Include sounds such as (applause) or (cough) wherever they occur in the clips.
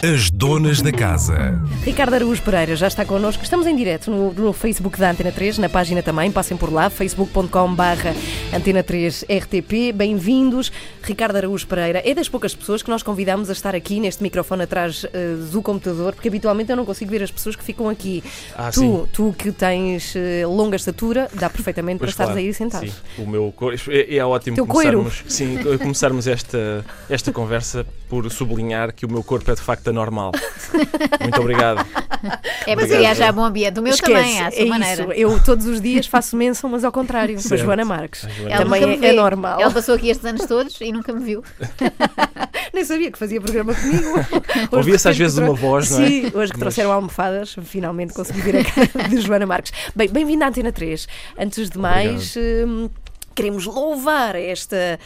As donas da casa. Ricardo Araújo Pereira já está connosco. Estamos em direto no, no Facebook da Antena 3, na página também. Passem por lá, facebook.com/barra Antena 3 RTP. Bem-vindos. Ricardo Araújo Pereira é das poucas pessoas que nós convidamos a estar aqui neste microfone atrás uh, do computador, porque habitualmente eu não consigo ver as pessoas que ficam aqui. Ah, tu, sim. tu que tens uh, longa estatura, dá perfeitamente Pois para estares claro, aí sentado. Sim, o meu cor... é, é ótimo Teu coiro. começarmos, sim, começarmos esta, esta conversa por sublinhar que o meu corpo é de facto anormal. Muito obrigado. É para Obrigado. criar já bom ambiente. O meu Esquece, também, à sua é maneira. isso. Eu todos os dias faço menção, mas ao contrário, para Certo. Joana Marques. A Joana Ela Também nunca é, me é normal. Ela passou aqui estes anos todos e nunca me viu. (laughs) Nem sabia que fazia programa comigo. (laughs) Ouvia-se às vezes uma voz, não é? Sim, hoje que Mas- trouxeram almofadas, finalmente consegui ver a cara de Joana Marques. Bem, bem-vinda à Antena 3. Antes de mais. hum, Queremos louvar esta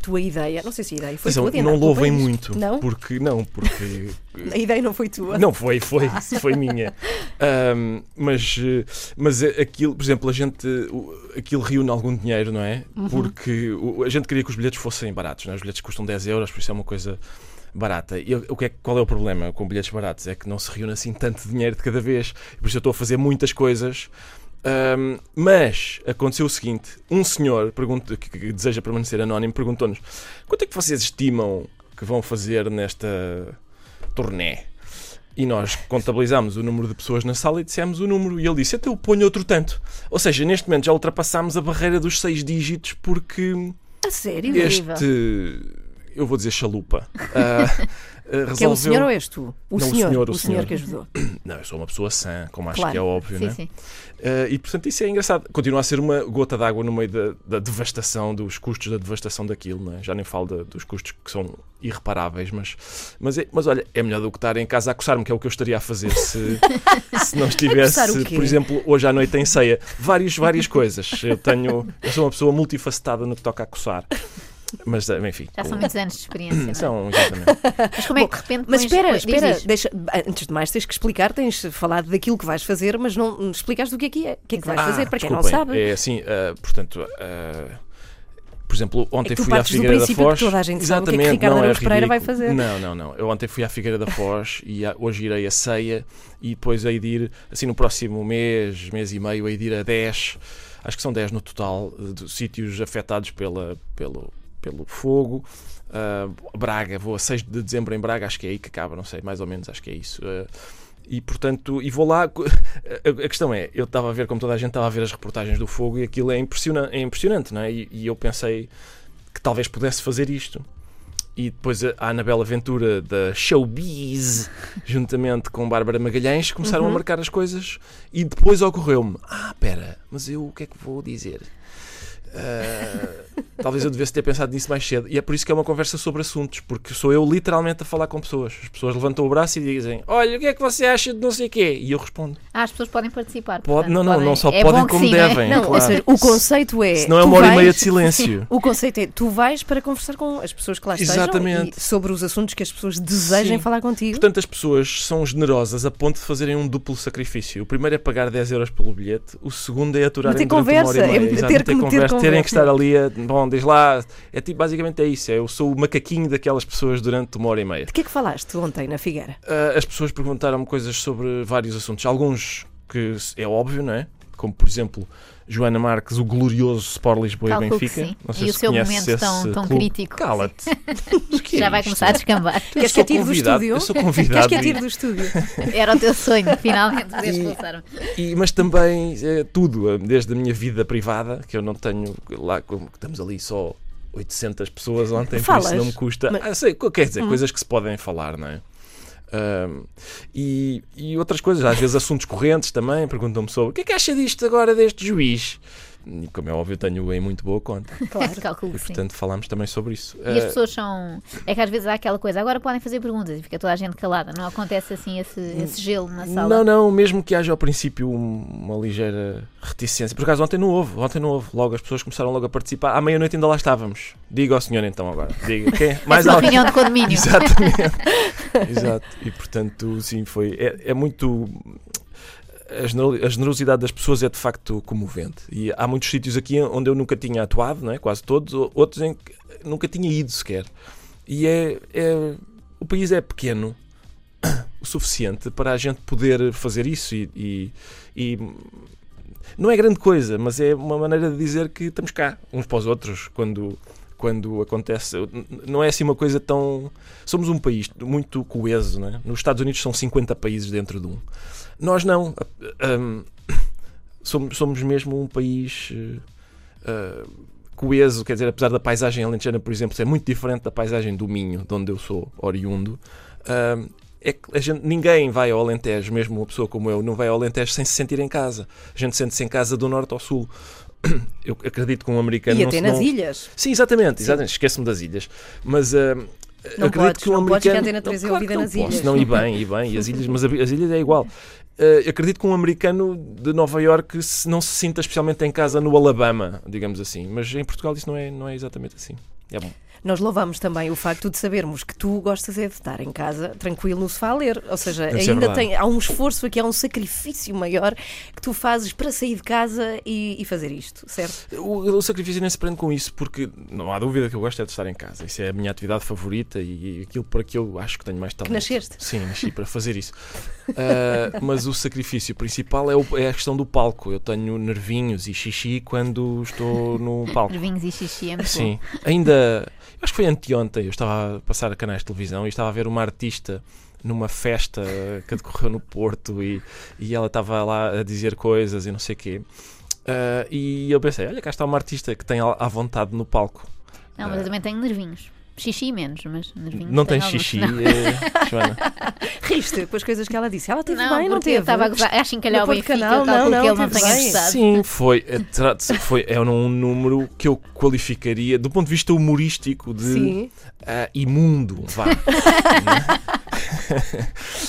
tua ideia. Não sei se a ideia foi Atenção, tua, não pelo louvem muito. Não? Porque, não, porque. (laughs) A ideia não foi tua. Não, foi, foi, (laughs) foi minha. Ahm, mas, eh, mas aquilo, por exemplo, a gente. Aquilo reúne algum dinheiro, não é? Uhum. Porque a gente queria que os bilhetes fossem baratos, não é? Os bilhetes custam 10 euros, por isso é uma coisa barata. E o que é, qual é o problema com bilhetes baratos? É que não se reúne assim tanto dinheiro de cada vez. Por isso eu estou a fazer muitas coisas. Ahm, mas aconteceu o seguinte: um senhor pergunta, que, que deseja permanecer anónimo perguntou-nos quanto é que vocês estimam que vão fazer nesta turnê? E nós contabilizámos o número de pessoas na sala e dissemos o número. E ele disse: Então eu ponho outro tanto. Ou seja, neste momento já ultrapassámos a barreira dos seis dígitos porque A sério? este. Eu vou dizer chalupa. ah, ah, Que é o resolveu- senhor ou és tu? O Não, o senhor. senhor, o o senhor senhor. que ajudou. (coughs) Não, eu sou uma pessoa sã, como acho Claro. que é óbvio, Sim, não é? sim. Uh, e portanto isso é engraçado. Continua a ser uma gota d'água no meio da, da devastação, dos custos da devastação daquilo, não é? Já nem falo da- dos custos que são irreparáveis, mas, mas, é- mas olha, é melhor do que estar em casa a coçar-me, que é o que eu estaria a fazer se, (laughs) se não estivesse, por exemplo, hoje à noite em ceia. Várias, várias coisas. Eu tenho. Eu sou uma pessoa multifacetada no que toca a coçar. Mas, eh, enfim. Já são muitos anos de experiência. não é? São, exatamente. Mas como é que de repente. Mas espera, espera, diz. deixa, antes de mais tens que explicar, tens falado daquilo que vais fazer, mas não explicaste do que é que é. O que é que vais Ah, fazer, para quem não sabe. É assim, ah, portanto. ah, por exemplo, ontem É que tu fui à Figueira da princípio que Foz. toda a gente sabe o que é que Exatamente, Ricardo não é Pereira vai fazer. Não, não, não. Eu ontem fui à Figueira da Foz e hoje irei a ceia e depois hei de ir, assim, no próximo mês, mês e meio, hei de ir a 10, acho que são 10 no total, de sítios afetados pela, pelo, pelo fogo. Ah, Braga, vou a 6 de dezembro em Braga, acho que é aí que acaba, não sei, mais ou menos, acho que é isso. Ah, e portanto, e vou lá. (laughs) A, questão é, eu estava a ver, como toda a gente estava a ver as reportagens do fogo e aquilo é, impressiona, é impressionante, não é? E, e eu pensei que talvez pudesse fazer isto. E depois a a Anabela Ventura da Showbiz, (laughs) juntamente com Bárbara Magalhães, começaram Uhum. a marcar as coisas e depois ocorreu-me: ah, pera, mas eu o que é que vou dizer? Ah, talvez eu devesse ter pensado nisso mais cedo. E é por isso que é uma conversa sobre assuntos, porque sou eu literalmente a falar com pessoas. As pessoas levantam o braço e dizem: Olha, o que é que você acha de não sei o quê? E eu respondo: Ah, as pessoas podem participar. Pode, portanto, não, não, podem- não só é podem como sim, não é? devem. Não, ou claro. seja, o conceito é. Senão é tu uma hora e vais- meia de silêncio. (laughs) O conceito é, tu vais para conversar com as pessoas que lá estejam Exatamente. e sobre os assuntos que as pessoas desejem Sim. falar contigo. Portanto, as pessoas são generosas a ponto de fazerem um duplo sacrifício. O primeiro é pagar 10 euros pelo bilhete, o segundo é aturar durante uma hora conversa, e meia. é Exato, meter conversa, terem que estar ali a. Bom, diz lá. É tipo, basicamente é isso. É, eu sou o macaquinho daquelas pessoas durante uma hora e meia. De que é que falaste ontem na Figueira? Ah, as pessoas perguntaram-me coisas sobre vários assuntos. Alguns que é óbvio, não é? Como, por exemplo, Joana Marques, o glorioso Sport Lisboa e Calculo que Benfica. sim. Não sei E o se seu conheces momento esse tão- tão crítico. Cala-te. O que é Já vai isto? começar a descambar. Eu Queres que sou eu tire do estúdio? Eu sou Queres convidado. que eu e- tire do estúdio? Era o teu sonho, finalmente, poder (laughs) E- expulsar-me. E, mas também eh, tudo, eh, desde a minha vida privada, que eu não tenho lá, como que estamos ali só 800 pessoas ontem, por Falas, isso não me custa. mas- Ah, sei, quer dizer, Hum. coisas que se podem falar, não é? E, e outras coisas, às vezes assuntos correntes também, perguntam-me sobre o que é que acha disto agora deste juiz? E como é óbvio, tenho em muito boa conta. (laughs) Claro, (laughs) calculo E sim. portanto falámos também sobre isso. E as Ah, pessoas são. É que às vezes há aquela coisa, agora podem fazer perguntas e fica toda a gente calada. Não acontece assim esse, esse gelo na sala. Não, não, mesmo que haja ao princípio um- uma ligeira reticência. Por acaso ontem não houve, ontem não houve. Logo as pessoas começaram logo a participar. À meia-noite ainda lá estávamos. Diga ao senhor então agora. Diga. Quem? (laughs) Mais uma alguém? reunião de condomínio. Exatamente. Exato. E portanto, sim, foi. É, é muito. A genero- a generosidade das pessoas é de facto comovente. E há muitos sítios aqui onde eu nunca tinha atuado, não é? quase todos, outros em que nunca tinha ido sequer. E é, é- O país é pequeno, (coughs) o suficiente para a gente poder fazer isso e, e- e não é grande coisa, mas é uma maneira de dizer que estamos cá uns para os outros quando quando acontece, não é assim uma coisa tão. Somos um país muito coeso, não é? Nos Estados Unidos são 50 países dentro de um. Nós não. Hum, somos, somos mesmo um país eh, coeso, quer dizer, apesar da paisagem alentejana, por exemplo, ser muito diferente da paisagem do Minho, de onde eu sou oriundo. hum, é que gente, ninguém vai ao Alentejo, mesmo uma pessoa como eu, não vai ao Alentejo sem se sentir em casa. A gente sente-se em casa do norte ao sul. (coughs) Eu acredito que um americano E não até se- nas não- ilhas. Sim, exatamente, exatamente. esqueço-me das ilhas. Mas ah, Não acredito podes, que um não podes, que a americano. Antena 3 é ouvida não nas posso. ilhas. Não, e (laughs) bem, e bem, e as ilhas, mas as ilhas é igual. Ah, acredito que um americano de Nova Iorque se- não se sinta especialmente em casa no Alabama, digamos assim. Mas em Portugal isso não é, não é exatamente assim. É bom. Nós louvamos também o facto de sabermos que tu gostas é de estar em casa, tranquilo no sofá a ler. Ou seja, é ainda tem, há um esforço aqui, há um sacrifício maior que tu fazes para sair de casa e, e fazer isto, certo? O, o sacrifício nem se prende com isso, porque não há dúvida que eu gosto é de estar em casa. Isso é a minha atividade favorita e, e aquilo para que eu acho que tenho mais talento. Que nasceste. Sim, nasci para fazer isso. Ah, mas o sacrifício principal é, o- é a questão do palco. Eu tenho nervinhos e xixi quando estou no palco. Nervinhos e xixi é muito bom. Sim, ainda. Acho que foi anteontem. Eu estava a passar a canais de televisão e estava a ver uma artista numa festa que decorreu no Porto e, e ela estava lá a dizer coisas e não sei o quê. Ah, e eu pensei: olha, cá está uma artista que tem à à vontade no palco. Não, mas eu também tenho nervinhos. Xixi menos, mas nervinhos. Não tem tenho alguns. xixi, Não. eh, Joana? (laughs) Riste com as coisas que ela disse. Ela teve Não, bem, não porque eu teve? estava a gozar. Acho que calhar o Benfica, Canal, não, não, que ele não teve tenha gostado. Sim, foi, é, tra- foi. É um número que eu qualificaria, do ponto de vista humorístico, de ah, imundo. Vá. (laughs)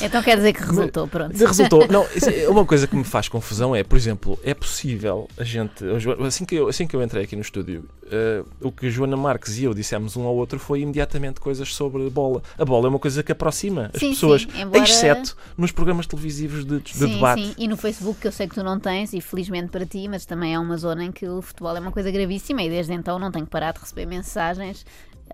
Então quer dizer que resultou, pronto. Resultou. Não, é uma coisa que me faz confusão é, por exemplo, é possível a gente. Assim que eu, assim que eu entrei aqui no estúdio, eh, o que a Joana Marques e eu dissemos um ao outro foi imediatamente coisas sobre bola. A bola é uma coisa que aproxima as Sim, pessoas, sim, embora- exceto nos programas televisivos de, de Sim, debate. sim, e no Facebook que eu sei que tu não tens, e felizmente para ti, mas também é uma zona em que o futebol é uma coisa gravíssima e desde então não tenho parado de receber mensagens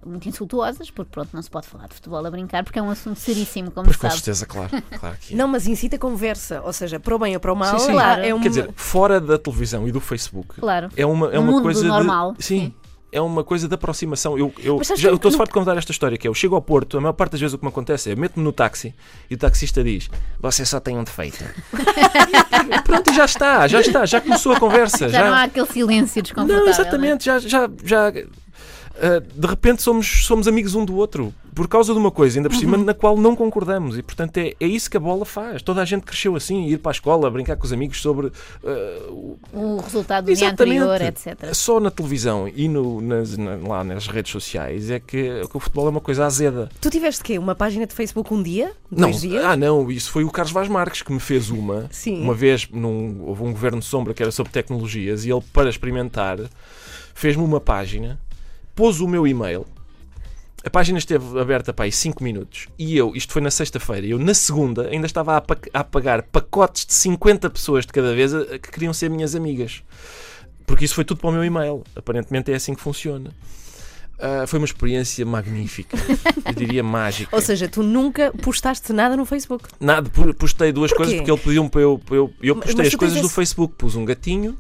muito insultuosas, porque pronto, não se pode falar de futebol a brincar, porque é um assunto seríssimo, como Pois com certeza, claro. claro que é. Não, mas incita a conversa, ou seja, para o bem ou para o mal, Sim, sim. Claro. é uma... Quer dizer, fora da televisão e do Facebook, Claro. é uma, é No uma mundo coisa normal, de. Sim. sim. É uma coisa de aproximação. Eu, eu, já, estou no- farto de contar esta história, que é, eu chego ao Porto, a maior parte das vezes o que me acontece é, eu meto-me no táxi e o taxista diz, você só tem um defeito. (laughs) Pronto, e já está, já está, já começou a conversa. Já, não há aquele silêncio desconfortável. Não, exatamente, já, já, já ah, de repente somos, somos amigos um do outro por causa de uma coisa, ainda por Uhum. cima, na qual não concordamos. E portanto é, é isso que a bola faz. Toda a gente cresceu assim, ir para a escola, brincar com os amigos sobre ah, o- resultado do dia Exatamente. anterior, etc. Só na televisão e no, nas, na- lá nas redes sociais é que, que o futebol é uma coisa azeda. Tu tiveste quê? Uma página de Facebook um dia? Não, Dois dias? ah não, isso foi o Carlos Vaz Marques que me fez uma. Sim. Uma vez num, houve um governo de sombra que era sobre tecnologias e ele, para experimentar, fez-me uma página, pôs o meu e-mail. A página esteve aberta para aí 5 minutos e eu, isto foi na sexta-feira, eu na segunda ainda estava a, a pagar pacotes de 50 pessoas de cada vez a- a que queriam ser minhas amigas. Porque isso foi tudo para o meu e-mail. Aparentemente é assim que funciona. Ah, foi uma experiência magnífica. Eu diria (laughs) mágica. Ou seja, tu nunca postaste nada no Facebook. Nada, postei duas Porquê? coisas porque ele pediu-me para eu. para eu eu postei as coisas do Facebook. Pus um gatinho,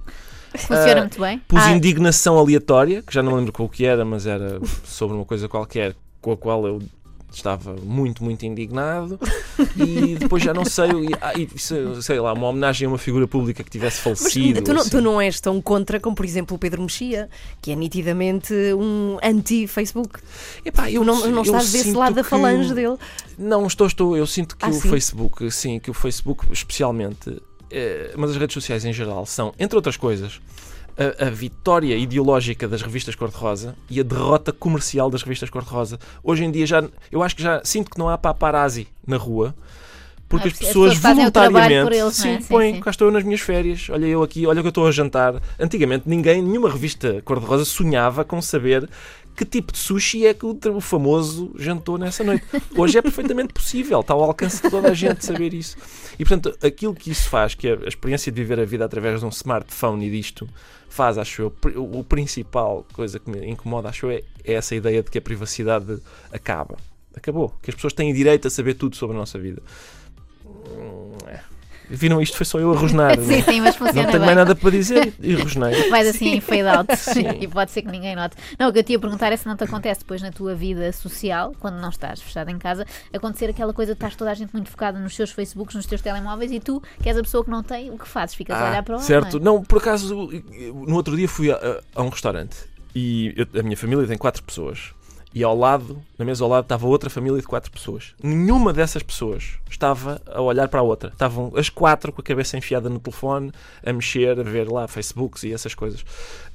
Funciona Ah, muito bem. pus Ah. indignação aleatória, que já não lembro qual que era, mas era sobre uma coisa qualquer com a qual eu estava muito, muito indignado. E depois já não sei. e- ah, sei, lá, uma homenagem a uma figura pública que tivesse Mas falecido. tu, não, assim. tu não és tão contra como, por exemplo, o Pedro Mexia, que é nitidamente um anti-Facebook. Eu não, não estás desse lado da falange dele. Não, estou, estou. Eu sinto que Ah, o sim? Facebook, sim, que o Facebook especialmente, mas as redes sociais em geral, são, entre outras coisas, a, a vitória ideológica das revistas cor-de-rosa e a derrota comercial das revistas cor-de-rosa. Hoje em dia já, eu acho que já sinto que não há paparazzi na rua. Porque Ah, as as pessoas voluntariamente eles, é? sim, Sim, põem, sim. cá estou eu nas minhas férias, olha eu aqui, olha o que eu estou a jantar. Antigamente ninguém, nenhuma revista cor-de-rosa sonhava com saber que tipo de sushi é que o, famoso jantou nessa noite. Hoje é perfeitamente possível, está ao alcance de toda a gente saber isso. E portanto, aquilo que isso faz, que a experiência de viver a vida através de um smartphone e disto, faz, acho eu, o principal coisa que me incomoda, acho eu, é, é essa ideia de que a privacidade acaba. Acabou. Que as pessoas têm direito a saber tudo sobre a nossa vida. Viram isto? Foi só eu a rosnar. (laughs) Sim, sim, mas funciona Não tenho mais nada para dizer e rosnei. (laughs) Vais assim em fade out (laughs) e pode ser que ninguém note. Não, o que eu te ia perguntar é se não te acontece depois na tua vida social, quando não estás fechado em casa, acontecer aquela coisa de estás toda a gente muito focada nos seus Facebooks, nos teus telemóveis e tu, que és a pessoa que não tem, o que fazes? Ficas a olhar para o Ah, certo. não é? Não, por acaso, no outro dia fui a, a um restaurante e eu- a minha família tem quatro pessoas. E ao lado, na mesa ao lado, estava outra família de quatro pessoas. Nenhuma dessas pessoas estava a olhar para a outra. Estavam as quatro com a cabeça enfiada no telefone, a mexer, a ver lá Facebooks e essas coisas.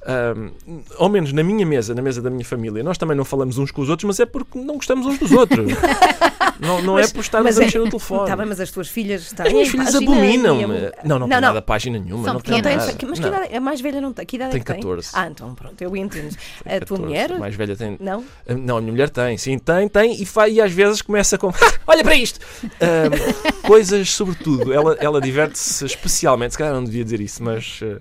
Ahm, ao menos na minha mesa, na mesa da minha família, nós também não falamos uns com os outros, mas é porque não gostamos uns dos outros. (laughs) não não é por estarmos a mexer no telefone. Tá bem, mas as tuas filhas As têm minhas filhas abominam-me. Não, não, Não, tem nada página nenhuma. São não tem nada. mas que idade, a mais velha não tem. Que idade Tem é que tem? 14. Ah, então pronto, eu entendo. A tua 14, mulher? A mais velha tem. Não? Ah, Não, a minha mulher tem, sim, tem, tem, e, fa- e às vezes começa com (laughs) olha para isto! Ahm, coisas, sobretudo, ela, ela diverte-se especialmente, se calhar não devia dizer isso, mas ah,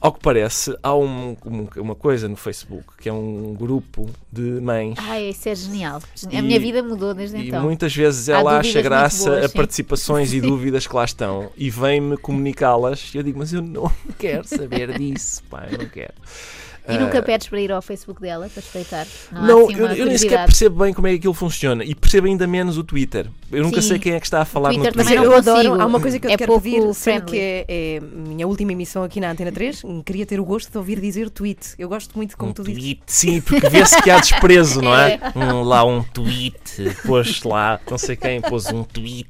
ao que parece, há um- um- uma coisa no Facebook que é um grupo de mães. Ai, isso é genial. A E- minha vida mudou desde E então. muitas vezes ela acha graça boas, a sim. participações e (laughs) dúvidas que lá estão e vem-me comunicá-las. E eu digo, mas eu não quero (laughs) saber disso, eu não quero. E nunca Ah, pedes para ir ao Facebook dela para espreitar? Não, Não, assim eu, eu nem sequer percebo bem como é que aquilo funciona e percebo ainda menos o Twitter. Eu nunca Sim. sei quem é que está a falar Twitter no Mas também Twitter. não eu adoro. consigo. Há uma coisa que eu É quero pedir, sendo que é, é a minha última emissão aqui na Antena 3. Queria ter o gosto de ouvir dizer tweet. Eu gosto muito como Um tu dizes. tweet, sim, porque vê-se que há desprezo, não é? (laughs) Um, lá um tweet, pôs lá, não sei quem pôs um tweet.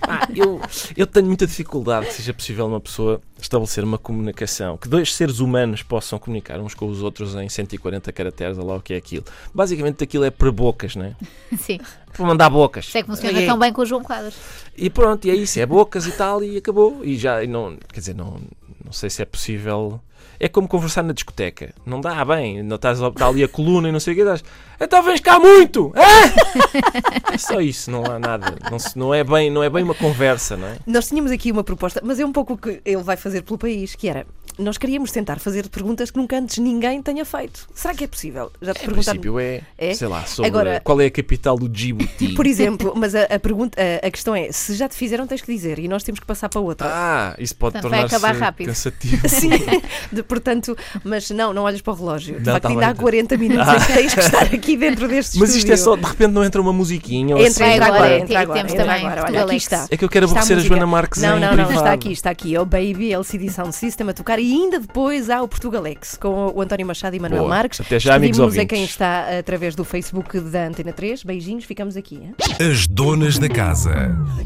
Pá, eu, eu tenho muita dificuldade que seja possível uma pessoa estabelecer uma comunicação, que dois seres humanos possam comunicar uns com os outros em 140 caracteres, ou lá o que é aquilo. Basicamente aquilo é para bocas, não é? (laughs) Sim, Para mandar bocas. sei que funciona tão bem com o João Quadros. E pronto, e é isso, é bocas e tal, e acabou. E já, e não, quer dizer, não, não sei se é possível. É como conversar na discoteca. Não dá bem, não estás está ali a coluna e não sei o que estás. Então vens cá muito! hã?" É só isso, não há nada. Não, não, é bem, não é bem uma conversa, não é? Nós tínhamos aqui uma proposta, mas é um pouco o que ele vai fazer pelo país, que era, nós queríamos tentar fazer perguntas que nunca antes ninguém tenha feito. Será que é possível? Já te Em perguntaram? princípio é, É? sei lá, sobre Agora- qual é a capital do Djibouti. (laughs) Por exemplo, mas a, a pergunta, a, a questão é, se já te fizeram, tens que dizer, e nós temos que passar para outra. Ah, isso pode vai tornar-se acabar rápido. cansativo. Sim, (laughs) de- portanto, mas não, não olhas para o relógio. De Não, facto, tá ainda há 40 minutos Ah. tens que estar aqui dentro deste Mas isto é só, de repente não entra uma musiquinha ou Entra, assim. entra Agora, entra agora. temos entra também agora. Olha, aqui está. É que eu quero Está a aborrecer a, música. Joana Marques Não, em não, não, privado. está aqui, está aqui. É o Baby, LCD Sound System a tocar e ainda depois há o Portugalex com o António Machado e Manuel Boa. Marques. Até já, amigos Despedimos-nos a ouvintes. quem está através do Facebook da Antena 3. Beijinhos, ficamos aqui. hein? As donas da casa.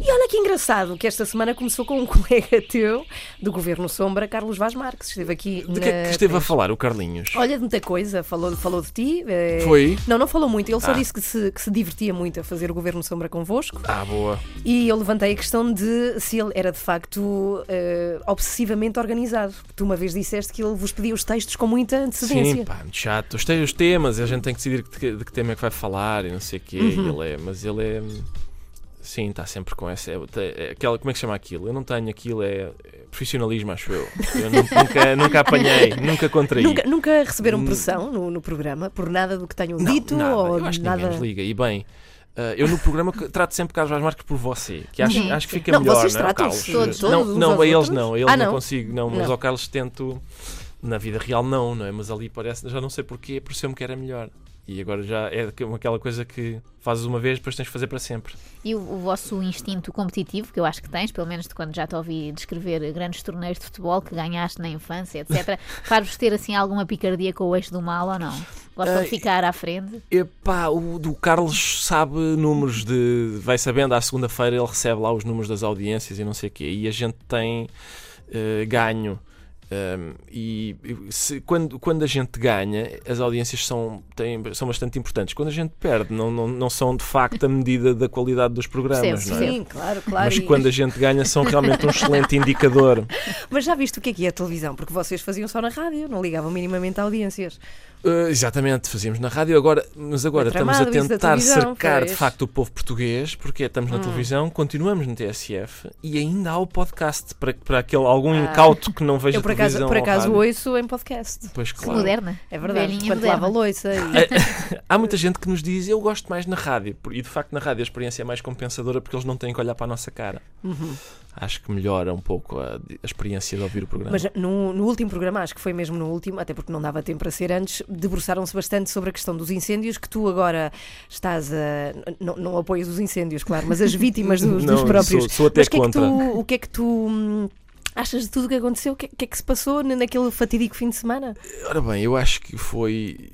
E olha que engraçado que esta semana começou com um (laughs) colega teu do Governo Sombra, Carlos Vaz Marques. Esteve aqui De que é na que esteve a falar o Carlinhos? Olha, de muita coisa, falou, falou de ti. eh, Foi? Não, não falou muito. Ele só Ah. disse que se, que se divertia muito a fazer o Governo Sombra convosco. Ah, boa. E eu levantei a questão de se ele era de facto eh, obsessivamente organizado. Tu uma vez disseste que ele vos pedia os textos com muita antecedência. Sim, pá, muito chato. Os, te- os temas, a gente tem que decidir de que, de que tema é que vai falar e não sei o quê. Uhum. Ele é, mas ele é. Sim, está sempre com essa. É, é aquela, como é que se chama aquilo? Eu não tenho aquilo, é, é profissionalismo, acho eu. Eu nu- nunca, (laughs) nunca apanhei, nunca contraí. Nunca, nunca receberam Hum. pressão no, no programa por nada do que tenham Não, dito nada. ou eu acho que nada. ninguém nos liga. E bem, ah, eu no programa trato sempre Carlos Vaz Marques por você, que acho, Sim. acho que fica Não, melhor, vocês não é? Carlos. todos, não, todos não a eles não, a eles Ah, não. não? consigo, não, mas Não. ao Carlos tento. Na vida real não, não é? Mas ali parece, já não sei porquê, pareceu-me que era melhor. E agora já é aqu- aquela coisa que fazes uma vez, depois tens de fazer para sempre. E o, o vosso instinto competitivo, que eu acho que tens, pelo menos de quando já te ouvi descrever grandes torneios de futebol que ganhaste na infância, etc., (laughs) faz-vos ter assim alguma picardia com o eixo do mal ou não? Gostam de ficar à frente? Epá, o do Carlos sabe números de. Vai sabendo, à segunda-feira ele recebe lá os números das audiências e não sei o quê. E a gente tem eh, ganho. Um, e se- quando, quando a gente ganha, as audiências são, têm, são bastante importantes. Quando a gente perde, não, não, não são de facto a medida da qualidade dos programas, Percebo, não é? Sim, claro, claro. Mas quando a gente ganha, são realmente um excelente indicador. (laughs) Mas já viste o que é que é a televisão? Porque vocês faziam só na rádio, não ligavam minimamente a audiências. Uh, exatamente, fazíamos na rádio, agora, mas agora estamos a tentar cercar de pois. facto o povo português, porque estamos na Hum. televisão, continuamos no TSF e ainda há o podcast para, para aquele, algum Ah. incauto que não veja Eu por acaso televisão por ou acaso rádio. ouço em podcast. Pois claro. Moderna. É verdade. Velhinha moderna. lava louça. e- (laughs) Há muita gente que nos diz eu gosto mais na rádio. E de facto na rádio a experiência é mais compensadora porque eles não têm que olhar para a nossa cara. Uhum. Acho que melhora um pouco a, a experiência de ouvir o programa. Mas no, no último programa, acho que foi mesmo no último, até porque não dava tempo para ser antes, debruçaram-se bastante sobre a questão dos incêndios, que tu agora estás a. Não, não apoias os incêndios, claro, mas as vítimas dos, (laughs) dos Não, próprios. Sou, sou até mas o que, é que contra. tu, o que é que tu hum, achas de tudo o que aconteceu? O que, é- que é que se passou na- naquele fatídico fim de semana? Ora bem, eu acho que foi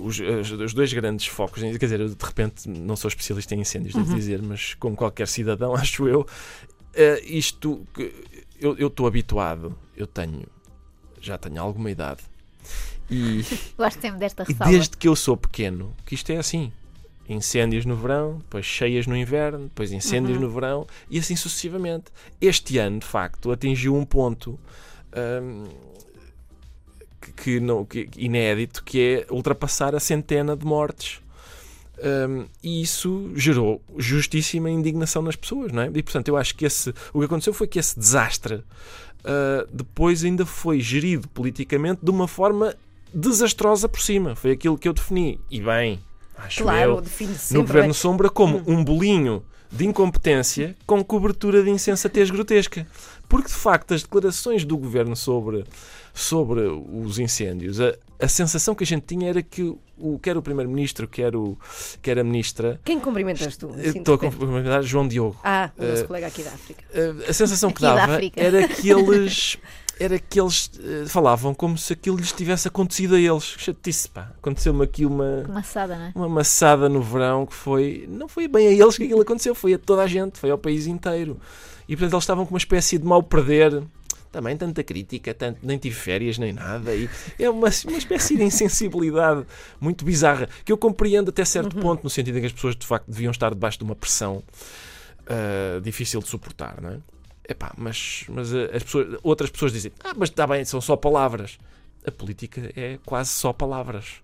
os, os dois grandes focos. Quer dizer, eu de repente não sou especialista em incêndios, devo Uhum. dizer, mas como qualquer cidadão, (laughs) acho eu, uh, isto eu estou habituado, eu tenho, já tenho alguma idade. E, (laughs) Gosto sempre desta e ressalva. desde que eu sou pequeno, que isto é assim. Incêndios no verão, depois cheias no inverno, depois incêndios Uhum. no verão e assim sucessivamente. Este ano, de facto, atingiu um ponto hum, que, não, que- inédito, que é ultrapassar a centena de mortes. Hum, e isso gerou justíssima indignação nas pessoas, não é? E portanto, eu acho que esse, o que aconteceu foi que esse desastre ah, depois ainda foi gerido politicamente de uma forma desastrosa por cima. Foi aquilo que eu defini. E bem, acho Claro, eu, no. Governo Sombra como um bolinho de incompetência com cobertura de insensatez grotesca. Porque, de facto, as declarações do Governo sobre, sobre os incêndios, a, a sensação que a gente tinha era que o, quer o Primeiro-Ministro, quer, o, quer a Ministra, Quem cumprimentas tu? assim, estou a cumprimentar João Diogo, Ah, o nosso Eh, colega aqui da África. Uh, a sensação que dava era que eles (laughs) era que eles uh, falavam como se aquilo lhes tivesse acontecido a eles. Chatice, pá. Aconteceu-me aqui uma, Maçada, não é? uma maçada no verão que foi. Não foi bem a eles que aquilo aconteceu, foi a toda a gente, foi ao país inteiro. E portanto eles estavam com uma espécie de mal perder. Também tanta crítica, tanto, nem tive férias nem nada. E é uma, uma espécie de insensibilidade muito bizarra que eu compreendo até certo ponto, no sentido em que as pessoas de facto deviam estar debaixo de uma pressão ah, difícil de suportar, não é? Epá, mas, mas ah, as pessoas, outras pessoas dizem, ah, mas está bem, são só palavras. A política é quase só palavras.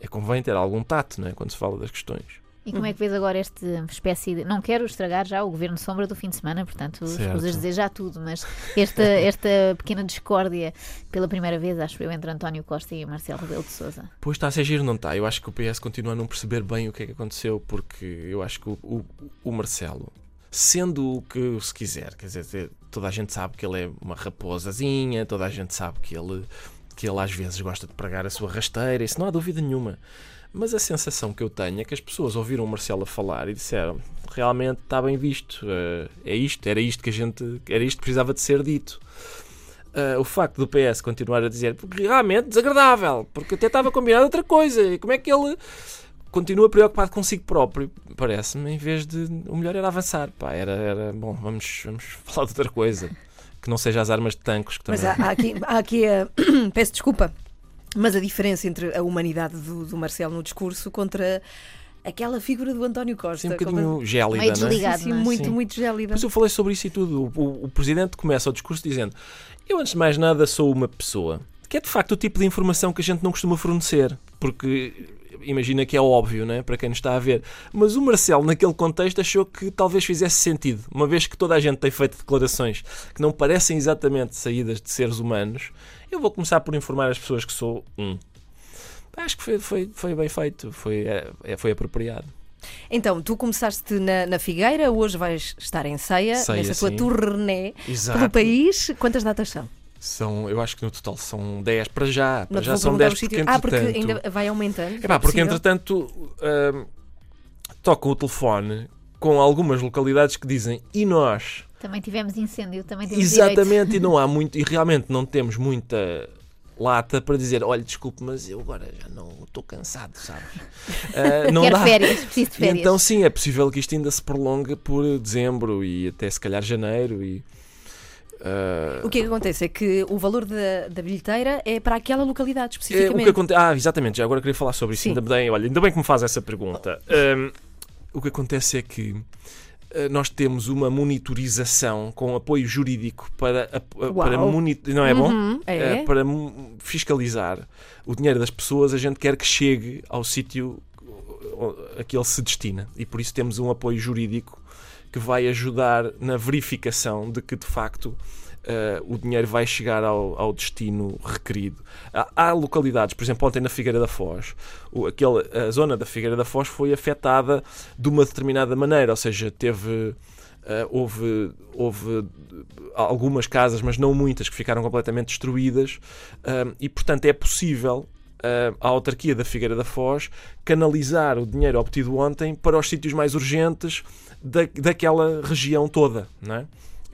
É convém ter algum tato, não é? Quando se fala das questões. E como é que vês agora esta espécie de. Não quero estragar já o governo sombra do fim de semana, portanto, escusas dizer já tudo, mas esta, (laughs) esta pequena discórdia, pela primeira vez, acho eu, entre António Costa e Marcelo Rebelo de Souza. Pois está a ser giro, não está? Eu acho que o PS continua a não perceber bem o que é que aconteceu, porque eu acho que o, o, o Marcelo, sendo o que se quiser, quer dizer, toda a gente sabe que ele é uma raposazinha, toda a gente sabe que ele, que ele às vezes gosta de pregar a sua rasteira, isso não há dúvida nenhuma. Mas a sensação que eu tenho é que as pessoas ouviram o Marcelo a falar e disseram realmente está bem visto, eh, é isto, era isto que a gente, era isto que precisava de ser dito. Ah, o facto do PS continuar a dizer porque realmente desagradável, porque até estava combinado outra coisa, e como é que ele continua preocupado consigo próprio, parece-me, em vez de o melhor era avançar, pá, era, era bom, vamos, vamos (laughs) falar de outra coisa, que não seja as armas de tanques que também. Mas há, há aqui, há aqui a. (clears throat) Peço desculpa, mas a diferença entre a humanidade do, do Marcelo no discurso contra aquela figura do António Costa. Assim, um bocadinho gélida, Meio é? desligado. Sim, sim, não é? muito, Sim. muito gélida. Mas eu falei sobre isso e tudo. O, o- o presidente começa o discurso dizendo: Eu, antes de mais nada, sou uma pessoa. Que é de facto o tipo de informação que a gente não costuma fornecer. Porque imagina que é óbvio, né? para quem nos está a ver. Mas o Marcelo, naquele contexto, achou que talvez fizesse sentido. Uma vez que toda a gente tem feito declarações que não parecem exatamente saídas de seres humanos, eu vou começar por informar as pessoas que sou um. Acho que foi, foi, foi bem feito, foi, é, é- foi apropriado. Então, tu começaste na, na Figueira, hoje vais estar em Ceia, Ceia, nessa tua sim. turnê Exato. pelo país. Quantas datas são? São, eu acho que no total são 10 para já. Para Não já são perguntar 10 os porque. Ah, porque ainda vai aumentando. É porque possível? entretanto toca o telefone com algumas localidades que dizem e nós? Também tivemos incêndio, também temos direito. Exatamente, e não há muito, e realmente não temos muita lata para dizer, olha, desculpe, mas eu agora já não estou cansado, sabes? (laughs) Ah, não Quero dá. férias, preciso de E férias. então sim, é possível que isto ainda se prolongue por dezembro e até se calhar janeiro e ah, O que é que acontece? É que o valor da, da bilheteira é para aquela localidade É, o especificamente. que aconte... Ah, exatamente, já agora queria falar sobre isso. Sim. Ainda bem, olha, ainda bem que me faz essa pergunta. Hum, o que acontece é que eh, nós temos uma monitorização com apoio jurídico para, para não é bom? Uhum, é. Eh, para fiscalizar o dinheiro das pessoas, a gente quer que chegue ao sítio a que ele se destina. E por isso temos um apoio jurídico que vai ajudar na verificação de que, de facto, eh, o dinheiro vai chegar ao, ao destino requerido. Há, há localidades, por exemplo, ontem na Figueira da Foz, o, aquele, a zona da Figueira da Foz foi afetada de uma determinada maneira, ou seja, teve. eh, houve, houve algumas casas, mas não muitas, que ficaram completamente destruídas, eh, e portanto é possível eh, a autarquia da Figueira da Foz canalizar o dinheiro obtido ontem para os sítios mais urgentes da, daquela região toda, não é?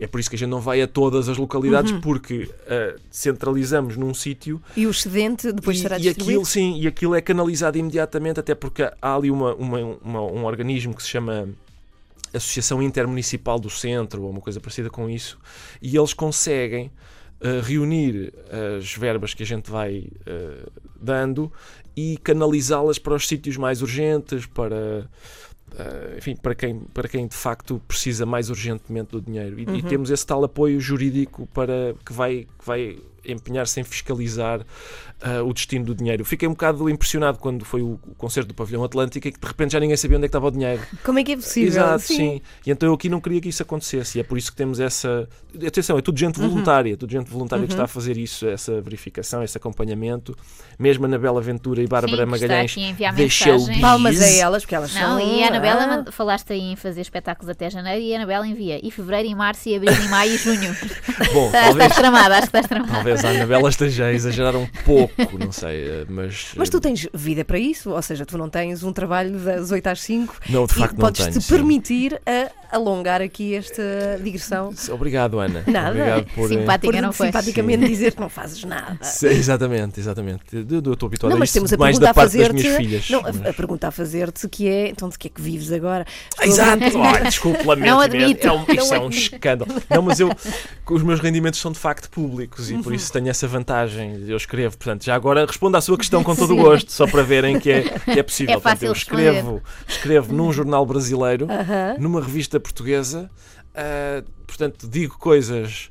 É por isso que a gente não vai a todas as localidades, porque eh, centralizamos num sítio E o excedente depois e, será e distribuído? aquilo, sim, e aquilo é canalizado imediatamente, até porque há ali uma, uma- uma- um organismo que se chama Associação Intermunicipal do Centro, ou uma coisa parecida com isso, e eles conseguem eh, reunir as verbas que a gente vai eh, dando e canalizá-las para os sítios mais urgentes, para. eh, enfim, para quem, para quem de facto precisa mais urgentemente do dinheiro. E, e temos esse tal apoio jurídico para que vai, que vai empenhar-se em fiscalizar ah, o destino do dinheiro. Fiquei um bocado impressionado quando foi o, o concerto do Pavilhão Atlântico e que de repente já ninguém sabia onde é que estava o dinheiro. Como é que é possível? Exato, sim. E então eu aqui não queria que isso acontecesse. E é por isso que temos essa. Atenção, é tudo gente voluntária, tudo gente voluntária que está a fazer isso, essa verificação, esse acompanhamento. Mesmo a Anabela Ventura e Bárbara Sim, Magalhães. aqui a enviar deixou mensagem. de- Palmas a elas, porque elas Não, são. e a Anabela, Ah, falaste aí em fazer espetáculos até janeiro e a Anabela envia e fevereiro, e março, e abril, e maio, e junho. Bom, Estás, talvez, estás tramada, acho que estás tramada. talvez a Anabela esteja a exagerar um pouco, não sei, eh, mas. Mas tu tens vida para isso, ou seja, tu não tens um trabalho das 8 às 5 Não, de facto e não podes-te tenho, sim. permitir a alongar aqui esta digressão. Obrigado, Ana. Nada. Obrigado por. eh, Simpática. Por não foi? simpaticamente dizer que não fazes nada. Sim, exatamente, exatamente. Eu eu estou habituado Não, a mas isso temos a mais pergunta da a parte das minhas filhas. Não, a, mas- a pergunta a fazer-te que é então de que é que vives agora? Ah, Exato, desculpe, lamento Não admito. É um, isso Não é um admito. escândalo. Não, mas eu, os meus rendimentos são de facto públicos e Uhum. por isso tenho essa vantagem. Eu escrevo, portanto, já agora respondo à sua questão com todo o gosto, só para verem que é, que é possível. É portanto, eu escrevo, escrevo num jornal brasileiro, Aham. numa revista portuguesa, ah, portanto, digo coisas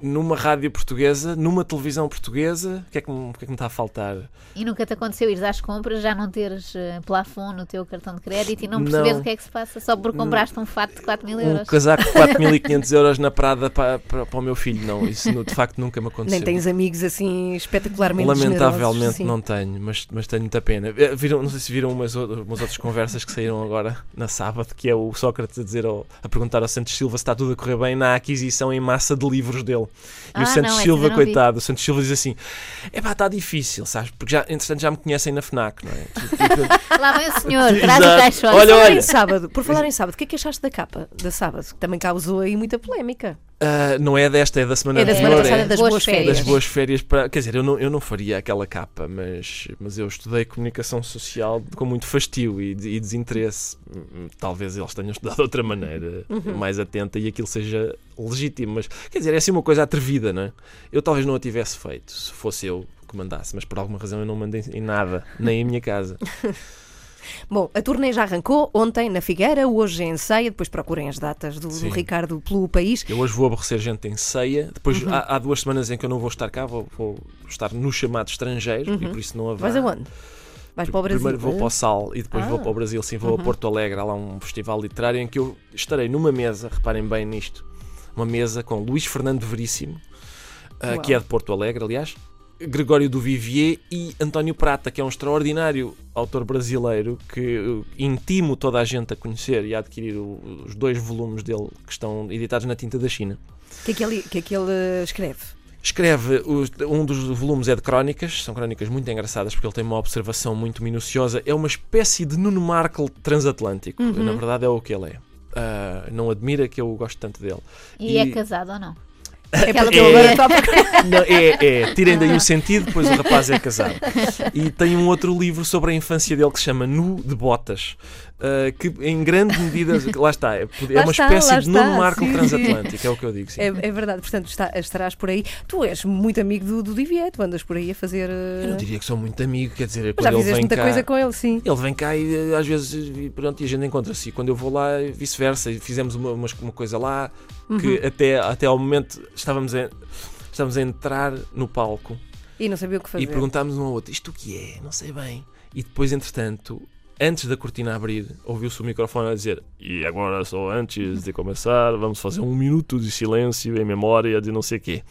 numa rádio portuguesa, numa televisão portuguesa. O que é que, me- o que, é que me está a faltar? E nunca te aconteceu ires às compras, já não teres uh, plafond no teu cartão de crédito e não perceberes Não. o que é que se passa só porque compraste um fato de 4 mil Um euros. casaco de 4.500 (laughs) euros na Prada para, para, para o meu filho. Não, isso no- de facto nunca me aconteceu. Nem tens amigos assim espetacularmente Lamentavelmente não tenho, mas, mas tenho muita pena. Eh, Viram, não sei se viram umas, umas outras conversas que saíram agora na sábado, que é o Sócrates a dizer ao- a perguntar ao Santos Silva se está tudo a correr bem na aquisição em massa de livros dele. E Ah, o Santos não, essa Silva, coitado, o Santos Silva diz assim: é pá, está difícil, sabes? Porque já, entretanto já me conhecem na FNAC, não é? (laughs) Lá vem o senhor, (laughs) traz o caixote. Olha, Por falar olha. em sábado, por falar em sábado, o que é que achaste da capa da sábado? Que também causou aí muita polémica. Ah, não é desta, é da semana É da semana passada é. das Boas férias. das boas férias para. Quer dizer, eu não, eu não faria aquela capa, mas, mas eu estudei comunicação social com muito fastio e, e desinteresse. Talvez eles tenham estudado de outra maneira, Uhum. mais atenta, e aquilo seja legítimo. Mas quer dizer, é assim uma coisa atrevida, não é? Eu talvez não a tivesse feito se fosse eu que mandasse, mas por alguma razão eu não mandei em nada, nem em minha casa. (laughs) Bom, a turnê já arrancou ontem na Figueira, hoje em Ceia, depois procurem as datas do, do. Ricardo pelo país. Eu hoje vou aborrecer gente em ceia. Depois Uhum. há, há duas semanas em que eu não vou estar cá, vou, vou estar no chamado estrangeiro e por isso não haverá. Vais aonde? Vais para o Brasil? Primeiro vou para o Sal e depois vou Ah. para o Brasil. Sim, vou a Porto Alegre. Há lá um festival literário em que eu estarei numa mesa, reparem bem nisto, uma mesa com Luís Fernando Veríssimo, Uau. que é de Porto Alegre, aliás, Gregório do Vivier e António Prata, que é um extraordinário autor brasileiro que eu intimo toda a gente a conhecer e a adquirir o- os dois volumes dele que estão editados na tinta da China. O que é que que é que ele eh, escreve? Escreve, um dos volumes é de crónicas, são crónicas muito engraçadas porque ele tem uma observação muito minuciosa. É uma espécie de Nuno Markle transatlântico, Uhum. na verdade é o que ele é. Ah, não admira que eu gosto tanto dele. E, é casado ou não? É porque eu agora procurar. Não, é, é, tirem daí o sentido, depois o rapaz é casado. (laughs) E tem um outro livro sobre a infância dele que se chama Nu de Botas, ah, que em grande medida, (laughs) lá está, é, é uma está, espécie de está, Markle sim, transatlântico, é o que eu digo. Sim. É, é verdade, portanto está- estarás por aí. Tu és muito amigo do, do Divier, tu andas por aí a fazer. eh, Eu não diria que sou muito amigo, quer dizer, quando já ele vem muita cá, coisa com ele, sim. Ele vem cá e eh, às vezes pronto, e a gente encontra-se. E quando eu vou lá, vice-versa. E Fizemos uma, umas- uma coisa lá que Uhum. até, até ao momento estávamos a, estávamos a entrar no palco E não sabia o que fazer. e perguntámos um ao outro: isto o que é? Não sei bem. E depois, entretanto, antes da cortina abrir, ouviu-se o microfone a dizer e agora só antes de começar, vamos fazer um minuto de silêncio em memória de não sei quê.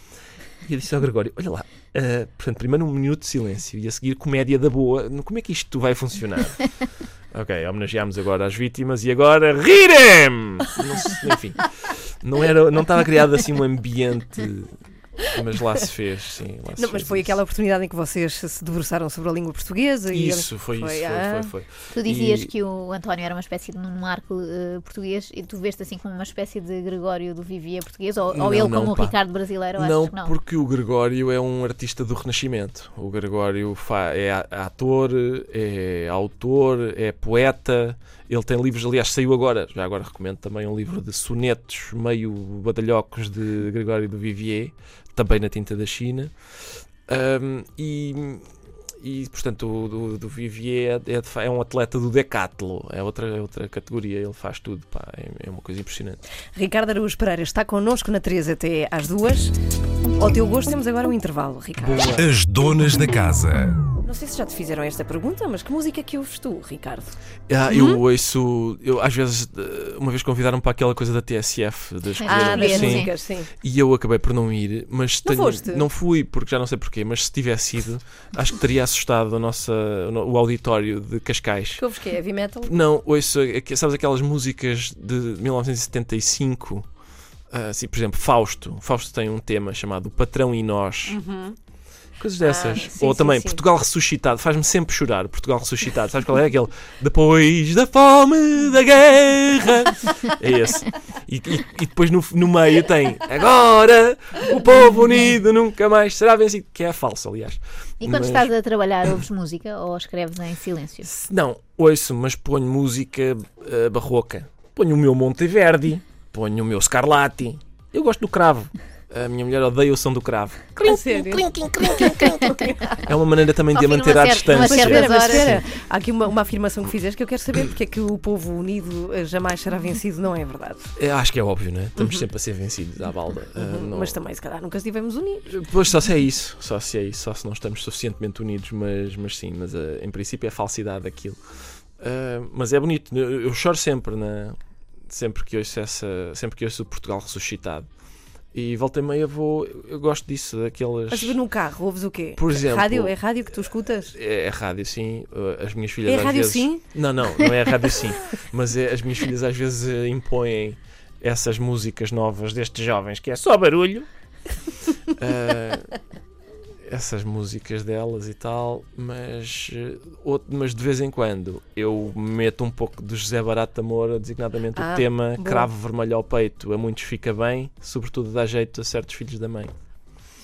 E eu disse ao Gregório, olha lá, uh, portanto, primeiro um minuto de silêncio e a seguir comédia da boa, como é que isto vai funcionar? (laughs) ok, homenageámos agora as vítimas e agora rirem! Enfim, não, era, não estava criado assim um ambiente mas lá se fez, sim. Se não, mas foi aquela oportunidade em que vocês se debruçaram sobre a língua portuguesa. Isso, e... foi, foi isso, ah. foi, foi, foi, Tu dizias e... que o António era uma espécie de Marco uh, português e tu veste assim como uma espécie de Gregório do Vivier português ou, não, ou ele não, como pá. o Ricardo brasileiro? Não, não, porque o Gregório é um artista do Renascimento. O Gregório é ator, é autor, é poeta. Ele tem livros, aliás, saiu agora, já agora recomendo também um livro de sonetos meio badalhocos de Gregório do Vivier, também na tinta da China. Um, e, e, portanto, o do, do Vivier é, é, é, um atleta do decatlo, é outra, é outra categoria, ele faz tudo, pá, é, é, uma coisa impressionante. Ricardo Araújo Pereira está connosco na 3 até às duas. Ao teu gosto, temos agora um intervalo, Ricardo. Boa. As donas da casa. Não sei se já te fizeram esta pergunta, mas que música que ouves tu, Ricardo? Ah, eu hum? ouço, eu às vezes, uma vez convidaram-me para aquela coisa da TSF, das ah, das músicas, sim. E eu acabei por não ir, mas não, tenho, foste? não fui, porque já não sei porquê, mas se tivesse ido, acho que teria assustado a nossa, o auditório de Cascais. Que ouves que é? Heavy metal? Não, ouço, sabes aquelas músicas de 1975? Uh, assim, por exemplo, Fausto. Fausto tem um tema chamado Patrão e Nós. Uhum. Coisas dessas. Ah, sim, Ou sim, também sim. Portugal ressuscitado. Faz-me sempre chorar. Portugal ressuscitado. Sabes qual é aquele? Depois da fome, da guerra. É esse. E, e, e depois no, no meio tem Agora o povo unido nunca mais será vencido. Que é falso, aliás. E quando mas... estás a trabalhar, ouves música ou escreves em silêncio? Não, ouço, mas ponho música uh, barroca. Ponho o meu Monteverdi, ponho o meu Scarlatti. Eu gosto do cravo. A minha mulher odeia o som do cravo. É uma maneira também de a manter à distância. Espera, mas espera. Há aqui uma, uma, afirmação que fizeste que eu quero saber porque é que o povo unido eh, jamais será vencido, não é verdade? Eu acho que é óbvio, não é? Estamos uhum. sempre a ser vencidos à balda. Uhum. Uh, não... Mas também, se calhar, nunca estivemos unidos. Pois só se é isso, só se é isso, só se não estamos suficientemente unidos, mas, mas sim, mas uh, em princípio é falsidade aquilo. Uh, mas é bonito, eu, eu choro sempre na, sempre que ouço essa, sempre que ouço o Portugal ressuscitado. E volta e meia vou. Eu gosto disso, daquelas. Mas no carro, ouves o quê? Por exemplo. Rádio? É rádio que tu escutas? É, é rádio, sim. Uh, as minhas filhas é às rádio vezes. sim? Não, não, não é rádio sim. Mas é, as minhas filhas às vezes uh, impõem essas músicas novas destes jovens que é só barulho. Uh, (laughs) essas músicas delas e tal, mas, eh, mas de vez em quando eu meto um pouco do José Barata Moura, designadamente ah, o tema boa. Cravo Vermelho ao Peito. A muitos fica bem, sobretudo dá jeito a certos filhos da mãe.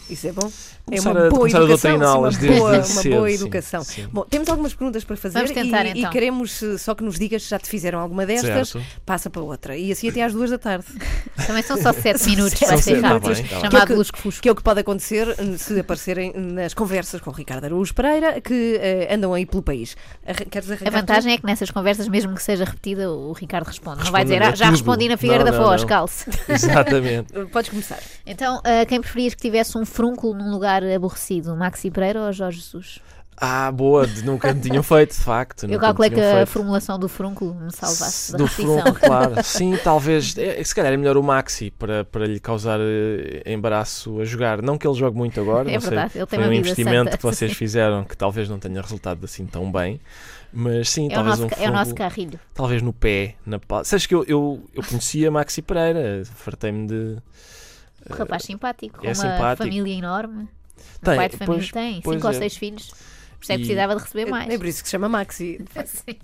Isso é bom. Começar é uma a, boa educação. Uma, desde boa, cedo, uma boa educação. Sim, sim. Bom, temos algumas perguntas para fazer Vamos tentar, e, então. e, queremos eh, só que nos digas se já te fizeram alguma destas, certo. passa para outra. E assim até às duas da tarde. (laughs) Também são só sete minutos, vai ser rápido. Tá chamado Lusco Fusco. Que é o que pode acontecer eh, se aparecerem nas conversas com o Ricardo Araújo Pereira, que uh, andam aí pelo país. Queres a vantagem tu? é que nessas conversas, mesmo que seja repetida, o Ricardo responde. responde não vai dizer, ah, já respondi na Figueira não, da Foz, calce. (laughs) Exatamente. (laughs) Podes começar. Então, uh, quem preferias que tivesse um frúnculo num lugar aborrecido, Maxi Pereira ou Jorge Jesus? Ah, boa, nunca me tinham feito, de facto. (laughs) Eu calculei que a formulação do frúnculo me salvasse da Do frúnculo, (laughs) claro. Sim, talvez. É, se calhar é melhor o Maxi para, para lhe causar eh, embaraço a jogar. Não que ele jogue muito agora, é não verdade, sei. Ele tem Foi um investimento santa. que vocês (laughs) fizeram que talvez não tenha resultado assim tão bem. Mas sim, é talvez nosso, um É o nosso carrilho. Talvez no pé, na pala. Sabes que eu, eu, eu conhecia Maxi Pereira, fartei-me de. Um rapaz simpático, com é uma simpático. família enorme. Tem, pai de família pois, tem, pois cinco é. ou seis filhos. Por isso é que precisava de receber mais. É por isso que se chama Maxi. (laughs) Sim.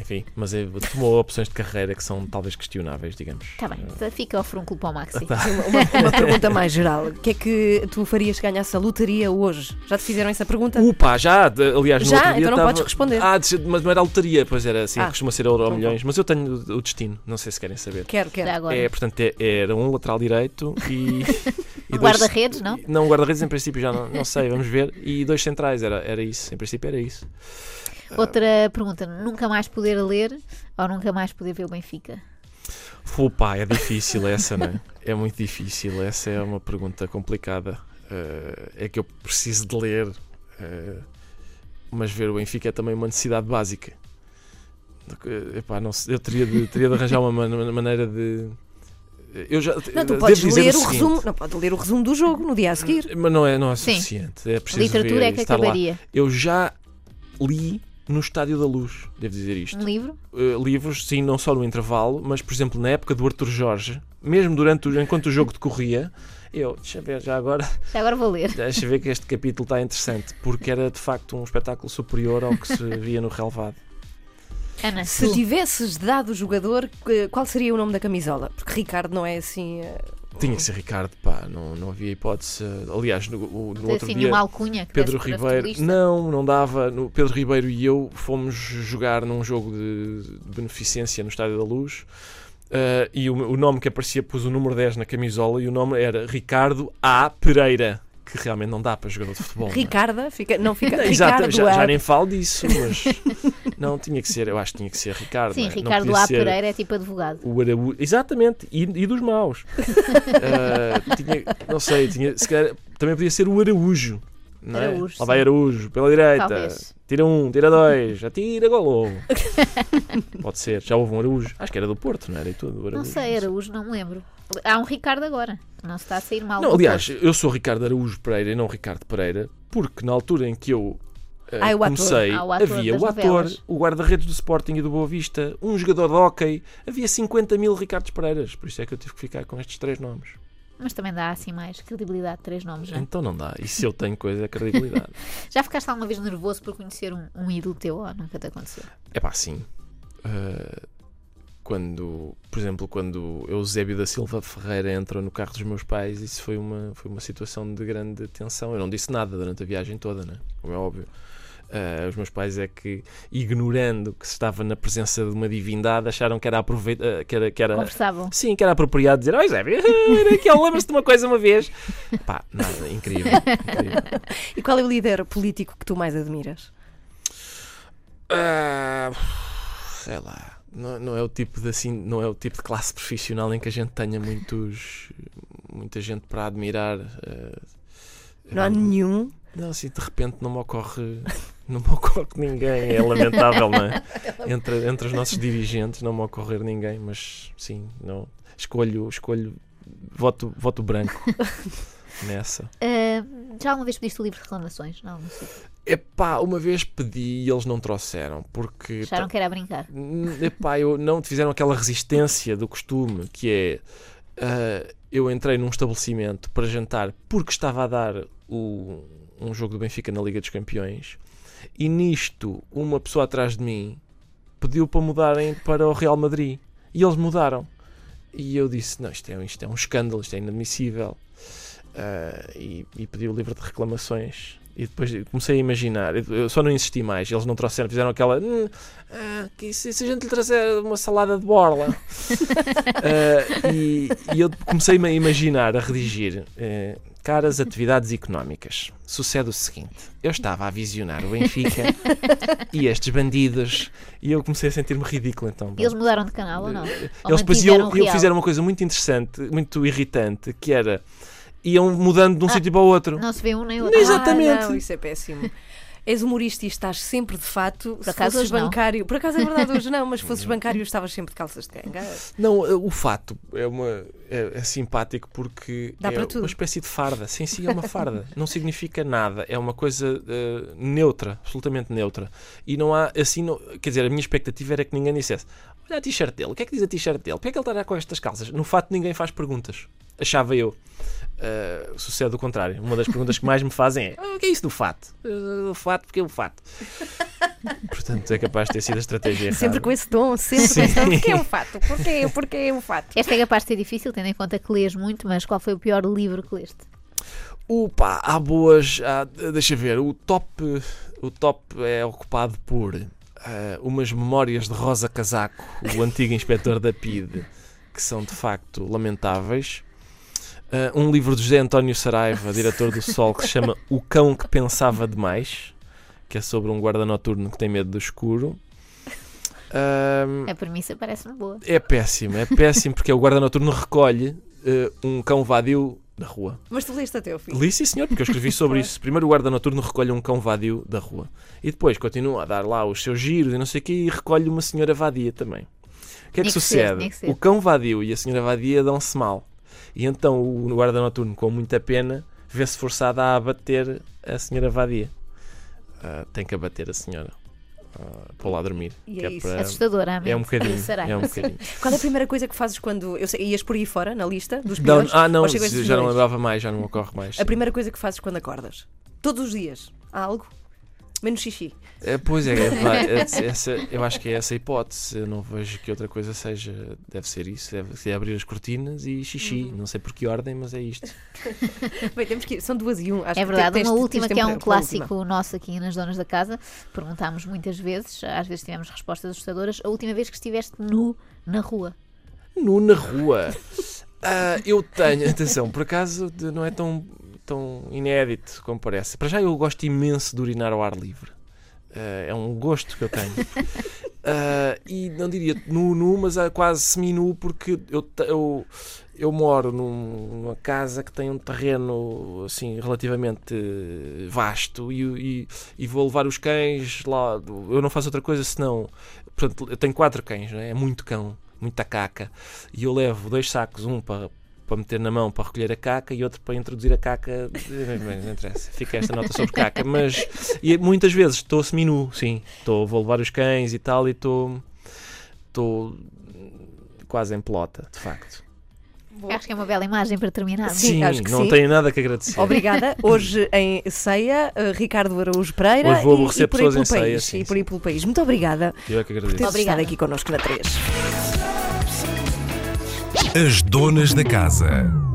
Enfim, mas é, tomou opções de carreira que são talvez questionáveis, digamos. Tá bem, então fica o frúnculo para o Maxi. Tá. Uma, uma pergunta mais geral. O que é que tu farias se ganhasse a lotaria hoje? Já te fizeram essa pergunta? Upa, já, aliás, no Já? outro dia Então não tava- podes responder. Ah, mas não era a lotaria, pois era assim, Ah. costuma ser euro milhões, mas eu tenho o destino, não sei se querem saber. Quero, quero. agora. É, portanto, é- era um lateral direito e. (laughs) e Um guarda-redes, não? Não, um guarda-redes em princípio já não, não sei, vamos ver. E dois centrais, era, era isso, em princípio era isso. Outra pergunta: nunca mais poder ler ou nunca mais poder ver o Benfica? Opa, é difícil essa, não é? É muito difícil, essa é uma pergunta complicada. Eh, é que eu preciso de ler, eh, mas ver o Benfica é também uma necessidade básica. Epá, não eu teria de, teria de arranjar uma man- maneira de. Eu já, Não, tu podes dizer ler o seguinte, resumo. Não, pode ler o resumo do jogo no dia a seguir. Mas não é, não é Sim. suficiente. É A preciso literatura ver é que estar lá. acabaria. Eu já li no Estádio da Luz, devo dizer isto. Um livro? Uh, livros, sim, não só no intervalo, mas por exemplo na época do Arthur Jorge, mesmo durante o, enquanto o jogo decorria, eu, deixa ver já agora, Já agora vou ler. deixa ver que este capítulo está interessante, porque era de facto um espetáculo superior ao que se via no relevado. Ana, Se tu. tivesses dado o jogador, eh, qual seria o nome da camisola? Porque Ricardo não é assim. eh, Tinha que ser Ricardo, pá, não, não havia hipótese. Aliás, no, no Tem outro assim dia. uma alcunha que Pedro Ribeiro, não, não dava. No, Pedro Ribeiro e eu fomos jogar num jogo de, de beneficência no Estádio da Luz. eh, e o, o nome que aparecia pus o número 10 na camisola e o nome era Ricardo A. Pereira, que realmente não dá para jogador de futebol. não é? Ricarda, fica, não fica. (laughs) Exato, já, já nem falo disso, mas (laughs) não tinha que ser, eu acho que tinha que ser Ricardo. Sim, não é? Ricardo ser Pereira é tipo advogado. O Araújo, exatamente, e, e dos maus. Ah, (laughs) tinha, não sei, tinha, se calhar, também podia ser o Araújo. Não é? Araújo, Lá vai. Araújo, pela direita. Talvez. Tira um, tira dois, atira golo. (laughs) Pode ser, já houve um Araújo. Acho que era do Porto, não era? E tudo, o Não Araújo. sei, Araújo, não me lembro. Há um Ricardo agora. Não se está a sair mal. Não, aliás, Porto. eu sou Ricardo Araújo Pereira e não Ricardo Pereira, porque na altura em que eu Ah, ator. comecei, Ah, o havia o ator, novelas. o guarda-redes do Sporting e do Boa Vista, um jogador de hóquei, havia 50 mil Ricardos Pereiras, por isso é que eu tive que ficar com estes três nomes. Mas também dá assim mais credibilidade, três nomes, não é? Então não dá, e se eu tenho coisa é credibilidade. (laughs) Já ficaste alguma vez nervoso por conhecer um, um ídolo teu ou nunca te aconteceu? É pá, sim. Eh, quando, por exemplo, quando Eusébio da Silva Ferreira entrou no carro dos meus pais, isso foi uma, foi uma situação de grande tensão. Eu não disse nada durante a viagem toda, né? como é óbvio. Eh, os meus pais é que, ignorando que se estava na presença de uma divindade, acharam que era, aproveita, eh, que era, que era Conversavam. Sim, que era apropriado dizer, oh Eusébio, (laughs) era aquele, lembras-te de uma coisa uma vez? Pá, nada, incrível. incrível. (laughs) E qual é o líder político que tu mais admiras? Ah, sei lá. Não, não é o tipo de assim, não é o tipo de classe profissional em que a gente tenha muitos muita gente para admirar. ah, Não há nenhum. Não, assim, de repente não me ocorre (laughs) não me ocorre ninguém, é lamentável, não é? (laughs) Entre, entre os nossos dirigentes não me ocorrer ninguém, mas sim, não. Escolho, escolho voto, voto branco (laughs) nessa. Ah, já alguma vez pediste o livro de reclamações? Não, não sei. Epá, uma vez pedi e eles não trouxeram, porque Acharam que era a brincar. Hum, Epá, eu não fizeram aquela resistência do costume que é ah, eu entrei num estabelecimento para jantar porque estava a dar o- um jogo do Benfica na Liga dos Campeões e nisto uma pessoa atrás de mim pediu para mudarem para o Real Madrid. E eles mudaram. E eu disse não isto é, isto é um escândalo isto é inadmissível. Ah, e, e pedi o livro de reclamações. E depois comecei a imaginar. Eu só não insisti mais. Eles não trouxeram fizeram aquela "Hum, ah, que se, se a gente lhe trazer uma salada de borla. (laughs) Ah, e, e eu comecei-me a imaginar, a redigir eh, caras atividades económicas. Sucede o seguinte: eu estava a visionar o Benfica (laughs) e estes bandidos, e eu comecei a sentir-me ridículo então. Eles mudaram de canal ou não? Ou Eles depois mantiveram iam, o iam real? fizeram uma coisa muito interessante, muito irritante, que era iam mudando de um Ah, sítio para o outro. Não se vê um nem outro. Exatamente. Ah, não, isso é péssimo. És humorista e estás sempre de fato. se acaso fosses hoje não. bancário. Por acaso é verdade, hoje não, mas se fosses bancário estavas sempre de calças de ganga. Não, eh, o fato é, uma, é, é simpático porque Dá é para tudo. uma espécie de farda. Sim, sim, é uma farda. (laughs) não significa nada. É uma coisa eh, neutra, absolutamente neutra. E não há, assim, não, quer dizer, a minha expectativa era que ninguém dissesse olha a t-shirt dele, o que é que diz a t-shirt dele? Porquê é que ele estará com estas calças? No fato, ninguém faz perguntas. Achava eu. Eh, sucede o contrário. Uma das perguntas que mais me fazem é "Ah, o que é isso do fato? "Ah, o fato, porque é o fato? (laughs) Portanto, é capaz de ter sido a estratégia errada. Sempre com esse tom, sempre com esse tom. Porquê é um fato? Porquê? Porquê é um fato? Esta é capaz de ser difícil, tendo em conta que lês muito, mas qual foi o pior livro que leste? Opa, há boas. há- deixa ver, o top, o top é ocupado por ah, umas memórias de Rosa Casaco, o antigo inspetor da PIDE, que são de facto lamentáveis. Ah, um livro de José António Saraiva, diretor do Sol, que se chama O Cão que Pensava Demais, que é sobre um guarda noturno que tem medo do escuro. Ah, A premissa parece-me boa. é péssimo, é péssimo porque o guarda noturno recolhe eh, um cão vadio da rua. Mas tu leste até o fim. Li sim, senhor, porque eu escrevi sobre (laughs) isso. Primeiro o guarda noturno recolhe um cão vadio da rua. E depois continua a dar lá os seus giros e não sei o quê e recolhe uma senhora vadia também. O que é que que ser, sucede? tinha que ser. o cão vadio e a senhora vadia dão-se mal. E então o guarda noturno, com muita pena, vê-se forçado a abater a senhora vadia. Ah, tem que abater a senhora. Uh, pô lá dormir. E que é isso. para- Assustadora. É um bocadinho. Será? (laughs) É um bocadinho. Qual é a primeira coisa que fazes quando. Eu sei, ias por aí fora, na lista dos Não, piores? ah, não, chegam estes já não lembrava mais, já não ocorre mais. A primeira coisa que fazes quando acordas? Todos os dias? Há algo? Menos xixi. É, pois é, é, (laughs) é- essa, eu acho que é essa a hipótese. Eu não vejo que outra coisa seja. Deve ser isso. Deve ser abrir as cortinas e xixi. Uhum. Não sei por que ordem, mas é isto. (laughs) Bem, temos que ir. São duas e um. Acho É que verdade, tens- uma tens última que é um clássico nosso aqui nas Donas da Casa. Perguntámos muitas vezes, às vezes tivemos respostas assustadoras. A última vez que estiveste nu na rua. Nu na rua. (laughs) Ah, eu tenho, atenção, por acaso não é tão, tão inédito como parece. Para já eu gosto imenso de urinar ao ar livre. Ah, é um gosto que eu tenho. Ah, (laughs) e não diria nu, nu, mas é quase semi-nu, porque eu, eu, eu moro num- numa casa que tem um terreno assim relativamente eh, vasto e, e, e vou levar os cães lá. Eu não faço outra coisa senão. Portanto, eu tenho quatro cães, não é? é muito cão, muita caca. E eu levo dois sacos, um para, para meter na mão para recolher a caca e outro para introduzir a caca. (laughs) Bem, Não interessa, fica esta nota sobre caca. Mas e muitas vezes estou seminu, sim. Estou, vou levar os cães e tal e estou. Estou quase em pelota, de facto. Acho que é uma bela imagem para terminar. Sim, acho que não sim. tenho nada que agradecer. Obrigada. Hoje em ceia, eh, Ricardo Araújo Pereira. Hoje vou e- aborrecer por pessoas pelo em ceia, país. sim, e por aí sim. pelo país. Muito obrigada Eu é que por agradeço. teres Obrigada. estado aqui connosco na 3. As donas da casa.